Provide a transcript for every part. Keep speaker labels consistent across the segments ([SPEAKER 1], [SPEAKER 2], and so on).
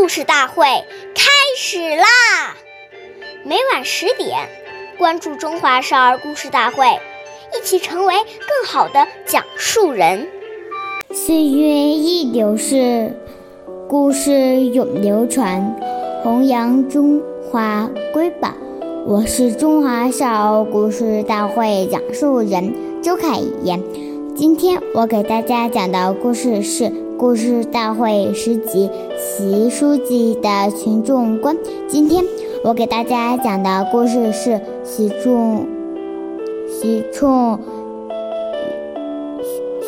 [SPEAKER 1] 故事大会开始啦！每晚十点，关注《中华少儿故事大会》，一起成为更好的讲述人。
[SPEAKER 2] 岁月易流逝，故事永流传，弘扬中华瑰宝。我是中华少儿故事大会讲述人周凯言。今天我给大家讲的故事是。故事大会十集，习书记的群众观。今天我给大家讲的故事是习仲习仲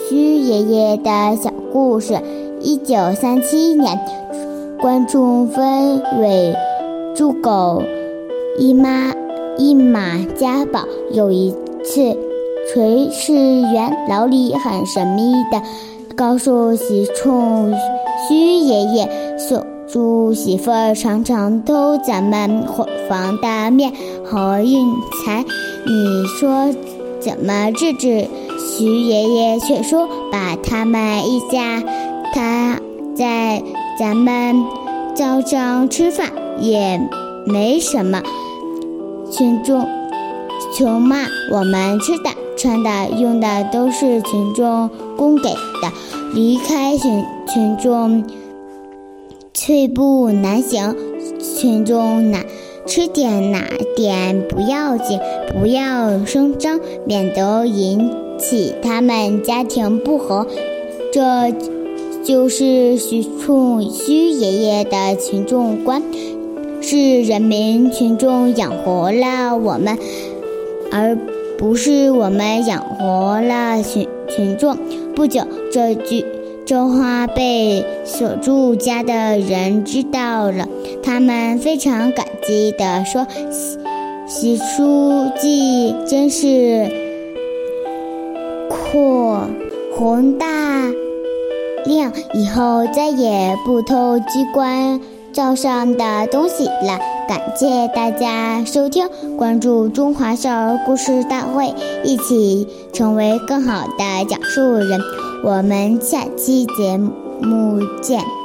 [SPEAKER 2] 徐爷爷的小故事。一九三七年，关中分为猪狗一妈一马家宝。有一次，炊事员老李很神秘的。告诉喜冲虚爷爷，小猪媳妇儿常常偷咱们伙房的面和运财，你说怎么治治？徐爷爷却说，把他们一家，他在咱们灶上吃饭也没什么，群众穷骂我们吃的。穿的、用的都是群众供给的，离开群群众，寸步难行。群众哪吃点哪点不要紧，不要声张，免得引起他们家庭不和。这就是徐冲虚爷爷的群众观，是人民群众养活了我们，而。不是我们养活了群群众。不久，这句这话被锁住家的人知道了，他们非常感激地说：“习书记真是阔宏大量，以后再也不偷机关。”灶上的东西了，感谢大家收听，关注中华少儿故事大会，一起成为更好的讲述人。我们下期节目见。